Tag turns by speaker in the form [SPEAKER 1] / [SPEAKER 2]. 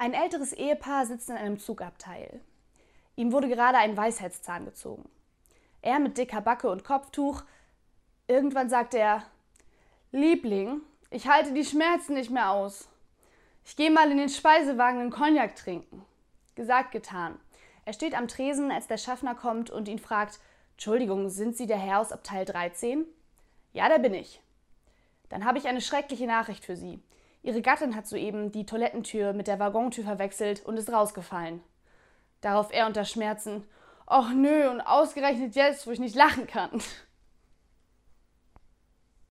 [SPEAKER 1] Ein älteres Ehepaar sitzt in einem Zugabteil. Ihm wurde gerade ein Weisheitszahn gezogen. Er mit dicker Backe und Kopftuch. Irgendwann sagt er: Liebling, ich halte die Schmerzen nicht mehr aus. Ich gehe mal in den Speisewagen einen Cognac trinken. Gesagt, getan. Er steht am Tresen, als der Schaffner kommt und ihn fragt: Entschuldigung, sind Sie der Herr aus Abteil 13? Ja, der bin ich. Dann habe ich eine schreckliche Nachricht für Sie. Ihre Gattin hat soeben die Toilettentür mit der Waggontür verwechselt und ist rausgefallen. Darauf er unter Schmerzen: Och nö, und ausgerechnet jetzt, wo ich nicht lachen kann.